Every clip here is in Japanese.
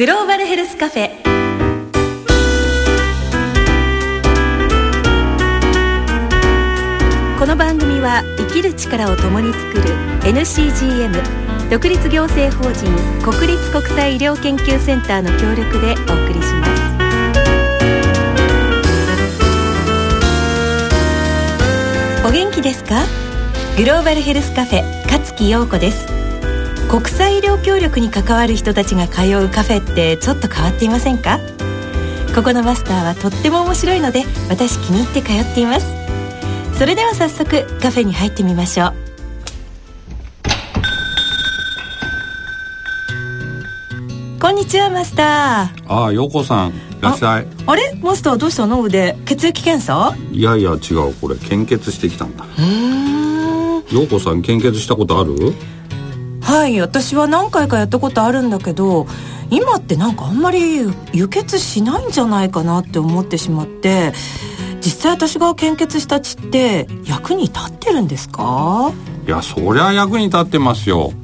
グローバルヘルスカフェ。この番組は生きる力を共に作る NCGM 独立行政法人国立国際医療研究センターの協力でお送りします。お元気ですか？グローバルヘルスカフェ勝木陽子です。国際医療協力に関わる人たちが通うカフェってちょっと変わっていませんか？ここのマスターはとっても面白いので私気に入って通っています。それでは早速カフェに入ってみましょう。こんにちはマスター。ああ陽子さんいらっしゃい。あれ？マスターどうしたの？腕血液検査？いやいや違う。これ献血してきたんだ。うん。陽子さん献血したことある？はい。私は何回かやったことあるんだけど今ってなんかあんまり輸血しないんじゃないかなって思ってしまって実際私が献血した血って役に立ってるんですか？いやそりゃ役に立ってますよ。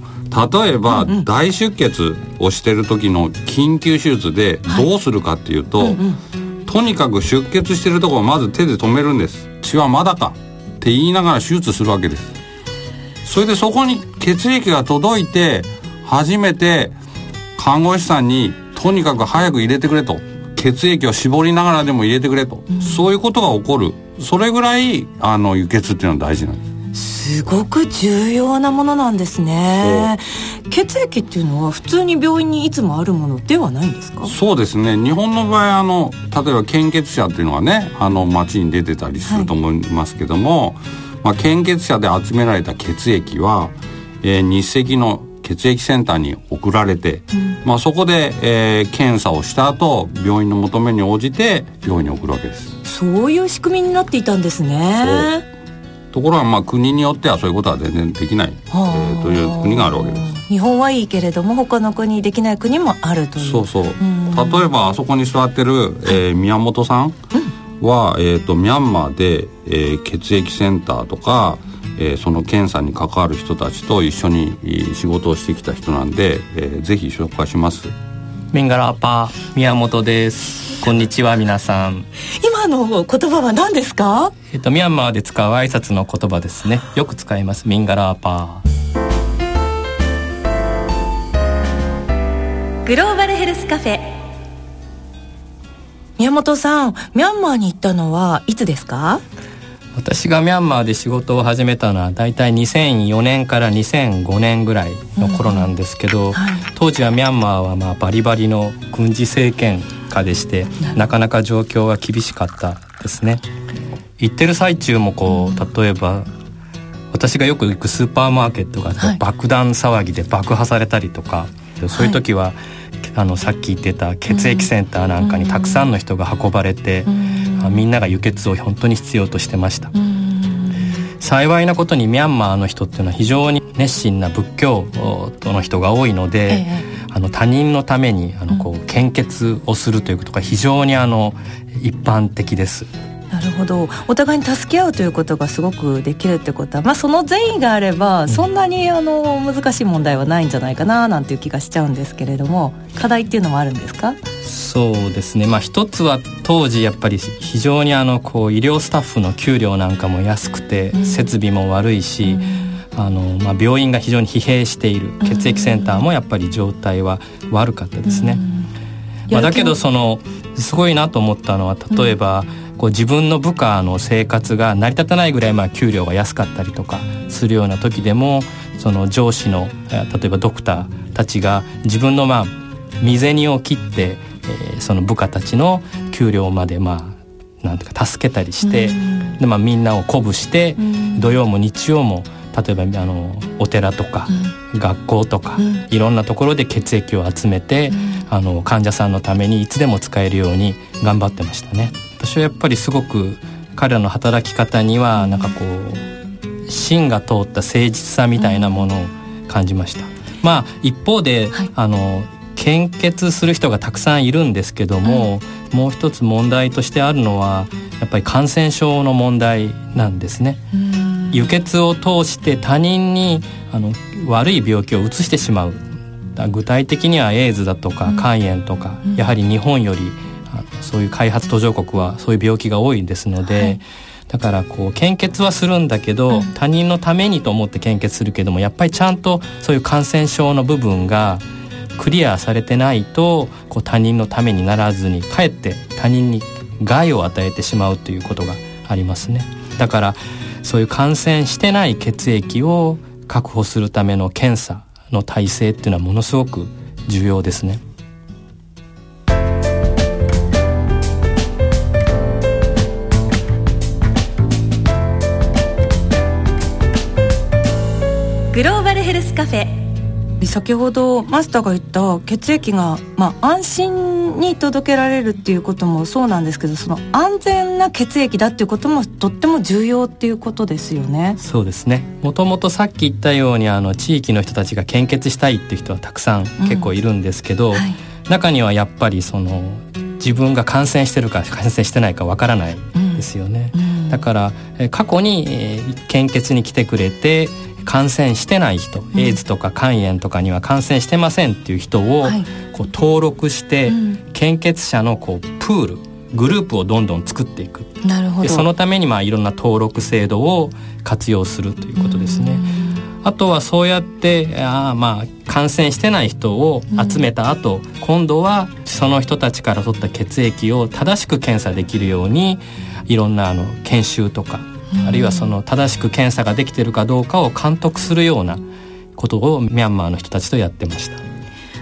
例えば、うんうん、大出血をしてる時の緊急手術でどうするかっていうと、はいうんうん、とにかく出血してるところをまず手で止めるんです。血はまだかって言いながら手術するわけですそれでそこに血液が届いて初めて看護師さんにとにかく早く入れてくれと。血液を絞りながらでも入れてくれと、うん、そういうことが起こる。それぐらいあの輸血っていうのは大事なんです。すごく重要なものなんですね。血液っていうのは普通に病院にいつもあるものではないんですか？そうですね。日本の場合あの例えば献血者っていうのはねあの街に出てたりすると思いますけども、はい、まあ、献血者で集められた血液は、えー、日赤の血液センターに送られて、うん、まあ、そこで、えー、検査をした後病院の求めに応じて病院に送るわけです。そういう仕組みになっていたんですねところがまあ国によってはそういうことは全然できない、えー、という国があるわけです。日本はいいけれども他の国できない国もあるという。そうそう。例えばあそこに座ってる、えー、宮本さんは、えーと、ミャンマーで、えー、血液センターとかえー、その検査に関わる人たちと一緒に仕事をしてきた人なんで、えー、ぜひ紹介しますミンガラーパー宮本です。こんにちは皆さん。今の言葉は何ですか？えっ、とミャンマーで使う挨拶の言葉ですね。よく使いますミンガラーパー。グローバルヘルスカフェ。宮本さんミャンマーに行ったのはいつですか？私がミャンマーで仕事を始めたのは大体2004年から2005年ぐらいの頃なんですけど、うんはい、当時はミャンマーはまあバリバリの軍事政権下でしてなかなか状況は厳しかったですね。行ってる最中もこう例えば私がよく行くスーパーマーケットが爆弾騒ぎで爆破されたりとか、はい、そういう時は、あのさっき言ってた血液センターなんかにたくさんの人が運ばれて、うん、みんなが輸血を本当に必要としてました。幸いなことにミャンマーの人っていうのは非常に熱心な仏教徒の人が多いので、ええ、あの他人のためにあのこう献血をするということが非常にあの一般的です。なるほど。お互いに助け合うということがすごくできるってことは、まあ、その善意があればそんなにあの難しい問題はないんじゃないかななんていう気がしちゃうんですけれども課題っていうのもあるんですか？そうですね。まあ一つは当時やっぱり非常にあのこう医療スタッフの給料なんかも安くて設備も悪いし、うん、あのまあ、病院が非常に疲弊している血液センターもやっぱり状態は悪かったですね。うん、まあ、だけどそのすごいなと思ったのは例えば、うんこう自分の部下の生活が成り立たないぐらいまあ給料が安かったりとかするような時でもその上司の例えばドクターたちが自分のまあ身銭を切って、えー、その部下たちの給料までまあなんていうか助けたりして、でまあ、みんなを鼓舞して、土曜も日曜も例えばあのお寺とか、学校とか、いろんなところで血液を集めて、あの患者さんのためにいつでも使えるように頑張ってましたね。私はやっぱりすごく彼らの働き方にはなんかこう芯が通った誠実さみたいなものを感じました。まあ一方で、はい、あの献血する人がたくさんいるんですけども、うん、もう一つ問題としてあるのはやっぱり感染症の問題なんですね。輸血を通して他人にあの悪い病気を移してしまう。具体的にはエイズだとか肝炎とか、うん、やはり日本よりそういう開発途上国はそういう病気が多いですので、はい、だからこう献血はするんだけど、うん、他人のためにと思って献血するけどもやっぱりちゃんとそういう感染症の部分がクリアされてないとこう他人のためにならずにかえって他人に害を与えてしまうということがありますね。だからそういう感染してない血液を確保するための検査の体制っていうのはものすごく重要ですね。フェ。先ほどマスターが言った血液が、まあ、安心に届けられるっていうこともそうなんですけどその安全な血液だっていうこともとっても重要っていうことですよね。そうですね。もともとさっき言ったようにあの地域の人たちが献血したいっていう人はたくさん結構いるんですけど、うんはい、中にはやっぱりその自分が感染してるか感染してないかわからないですよね。うん。うん、だから過去に献血に来てくれて感染してない人、うん、エイズとか肝炎とかには感染してませんっていう人をこう登録して、献血者のこうプールグループをどんどん作っていく。なるほど。そのためにまあいろんな登録制度を活用するということですね。あとはそうやってあまあ感染してない人を集めた後、うん、今度はその人たちから取った血液を正しく検査できるようにいろんなあの研修とかあるいはその正しく検査ができているかどうかを監督するようなことをミャンマーの人たちとやってました。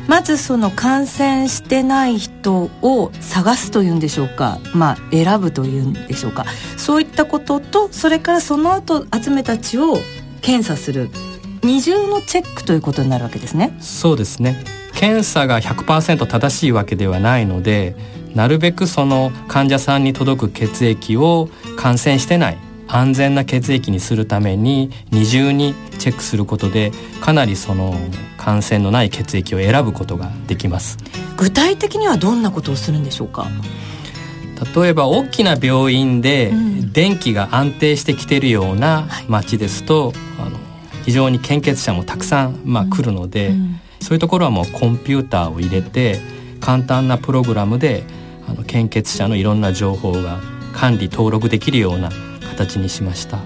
まずその感染してない人を探すというんでしょうか。まあ選ぶというんでしょうか。そういったこととそれからその後集めた血を検査する。二重のチェックということになるわけですね。そうですね。検査が100%正しいわけではないのでなるべくその患者さんに届く血液を感染してない安全な血液にするために二重にチェックすることでかなりその感染のない血液を選ぶことができます。具体的にはどんなことをするんでしょうか？例えば大きな病院で電気が安定してきているような町ですと、あの非常に献血者もたくさん、まあ、来るので、そういうところはもうコンピューターを入れて簡単なプログラムであの献血者のいろんな情報が管理登録できるような形にしました。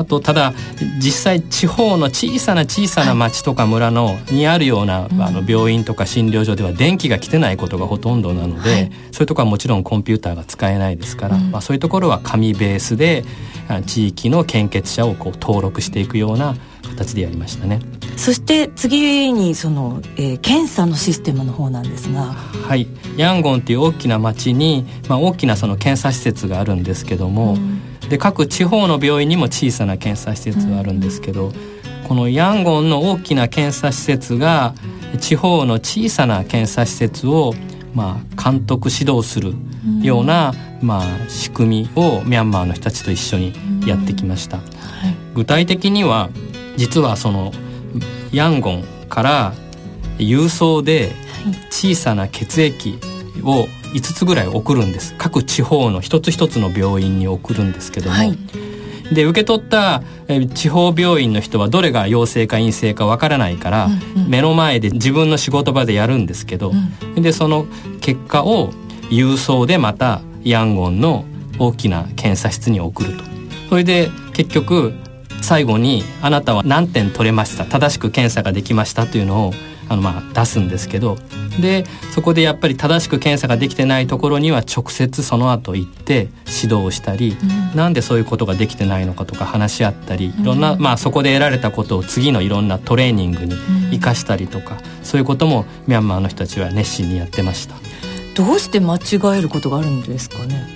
あとただ実際地方の小さな小さな町とか村のにあるような、あの病院とか診療所では電気が来てないことがほとんどなので、はい、そういうところはもちろんコンピューターが使えないですから、うん、まあ、そういうところは紙ベースで地域の献血者をこう登録していくような形でやりましたね。そして次にその、えー、検査のシステムの方なんですが。はい。ヤンゴンっていう大きな町に、まあ、大きなその検査施設があるんですけども、うんで各地方の病院にも小さな検査施設があるんですけど、このヤンゴンの大きな検査施設が地方の小さな検査施設をまあ監督指導するような、まあ、仕組みをミャンマーの人たちと一緒にやってきました。具体的には実はそのヤンゴンから郵送で小さな血液を5つぐらい送るんです。各地方の一つ一つの病院に送るんですけども、はい、で受け取った地方病院の人はどれが陽性か陰性かわからないから、うんうん、目の前で自分の仕事場でやるんですけど、うん、でその結果を郵送でまたヤンゴンの大きな検査室に送ると。それで結局最後にあなたは何点取れました？正しく検査ができました？というのをあのまあ出すんですけどでそこでやっぱり正しく検査ができてないところには直接その後行って指導したり、うん、なんでそういうことができてないのかとか話し合ったりいろんな、まあ、そこで得られたことを次のいろんなトレーニングに生かしたりとか、うん、そういうこともミャンマーの人たちは熱心にやってました。どうして間違えることがあるんですかね？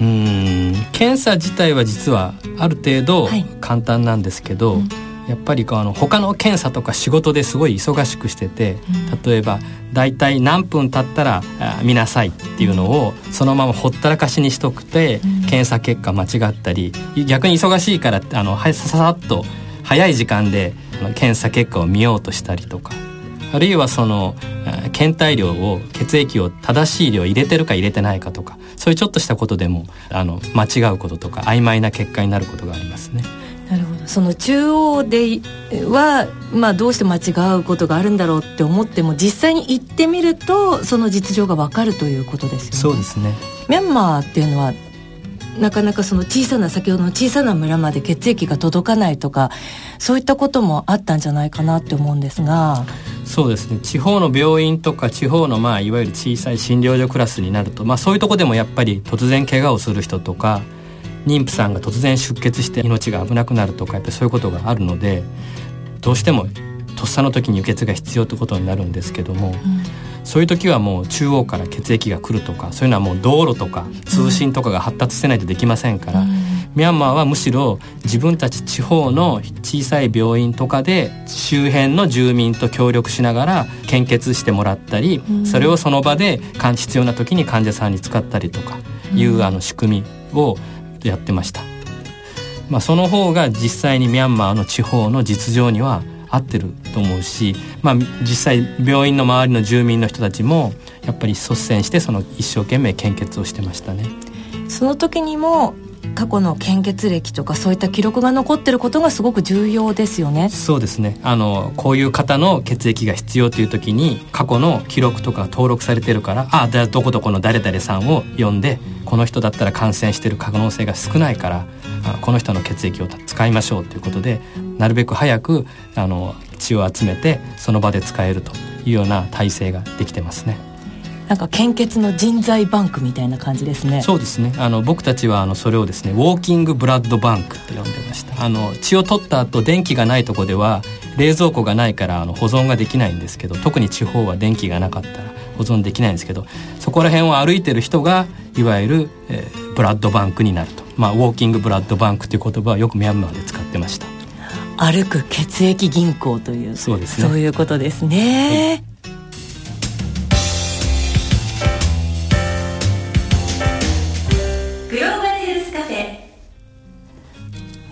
うん検査自体は実はある程度簡単なんですけど、はいうんやっぱりあの他の検査とか仕事ですごい忙しくしてて、例えば大体何分経ったら見なさいっていうのをそのままほったらかしにしとくて、検査結果間違ったり逆に忙しいからあのささっと早い時間で検査結果を見ようとしたりとかあるいはその検体量を血液を正しい量入れてるか入れてないかとかそういうちょっとしたことでもあの間違うこととか曖昧な結果になることがありますね。なるほど。その中央では、まあ、どうして間違うことがあるんだろうって思っても実際に行ってみるとその実情が分かるということですよね。そうですね。ミャンマーっていうのはなかなかその小さな先ほどの小さな村まで血液が届かないとかそういったこともあったんじゃないかなって思うんですが。そうですね。地方の病院とか地方のまあいわゆる小さい診療所クラスになると、まあ、そういうとこでもやっぱり突然怪我をする人とか妊婦さんが突然出血して命が危なくなるとかやっぱりそういうことがあるのでどうしてもとっさの時に輸血が必要ということになるんですけども、うん、そういう時はもう中央から血液が来るとかそういうのはもう道路とか通信とかが発達してないとできませんから、うん、ミャンマーはむしろ自分たち地方の小さい病院とかで周辺の住民と協力しながら献血してもらったり、うん、それをその場で必要な時に患者さんに使ったりとかいうあの仕組みをやってました。まあ、その方が実際にミャンマーの地方の実情には合ってると思うし、まあ、実際病院の周りの住民の人たちもやっぱり率先してその一生懸命献血をしてましたね。その時にも過去の献血歴とかそういった記録が残ってることがすごく重要ですよねそうですねあのこういう方の血液が必要という時に過去の記録とか登録されてるからああどこどこの誰々さんを呼んでこの人だったら感染してる可能性が少ないからこの人の血液を使いましょうということでなるべく早くあの血を集めてその場で使えるというような体制ができてますね。なんか献血の人材バンクみたいな感じですね。そうですね。あの僕たちはあのそれをですねウォーキングブラッドバンクって呼んでました。あの血を取った後電気がないとこでは冷蔵庫がないからあの保存ができないんですけど特に地方は電気がなかったら保存できないんですけどそこら辺を歩いてる人がいわゆる、えー、ブラッドバンクになると。まあウォーキングブラッドバンクという言葉はよくミャンマーで使ってました。歩く血液銀行というそうですね。そういうことですね、はい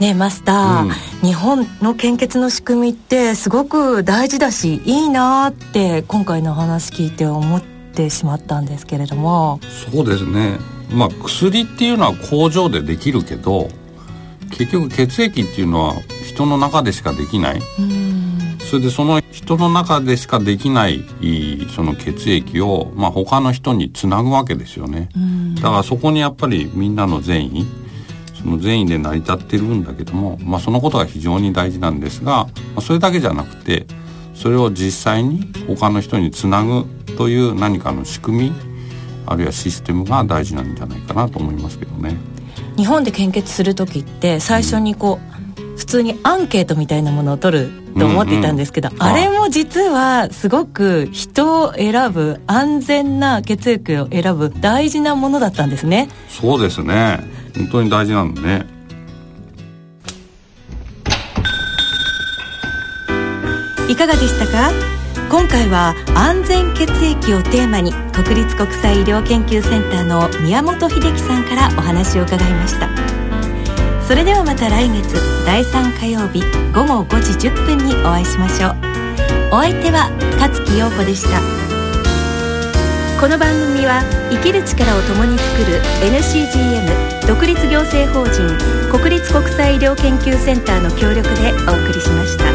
ねマスター、うん、日本の献血の仕組みってすごく大事だしいいなって今回の話聞いて思ってしまったんですけれども。そうですね。まあ薬っていうのは工場でできるけど結局血液っていうのは人の中でしかできない。それでその人の中でしかできないその血液を、まあ、他の人につなぐわけですよね。だからそこにやっぱりみんなの善意その善意で成り立ってるんだけども、まあ、そのことが非常に大事なんですが、まあ、それだけじゃなくてそれを実際に他の人につなぐという何かの仕組みあるいはシステムが大事なんじゃないかなと思いますけどね。日本で献血する時って最初にこう、うん、普通にアンケートみたいなものを取ると思っていたんですけど、うんうん、あれも実はすごく人を選ぶ安全な血液を選ぶ大事なものだったんですね。そうですね本当に大事なのね。いかがでしたか？今回は安全血液をテーマに国立国際医療研究センターの宮本秀樹さんからお話を伺いました。それではまた来月第3火曜日午後5時10分にお会いしましょう。お相手は勝木陽子でした。この番組は生きる力を共に作る NCGM 独立行政法人国立国際医療研究センターの協力でお送りしました。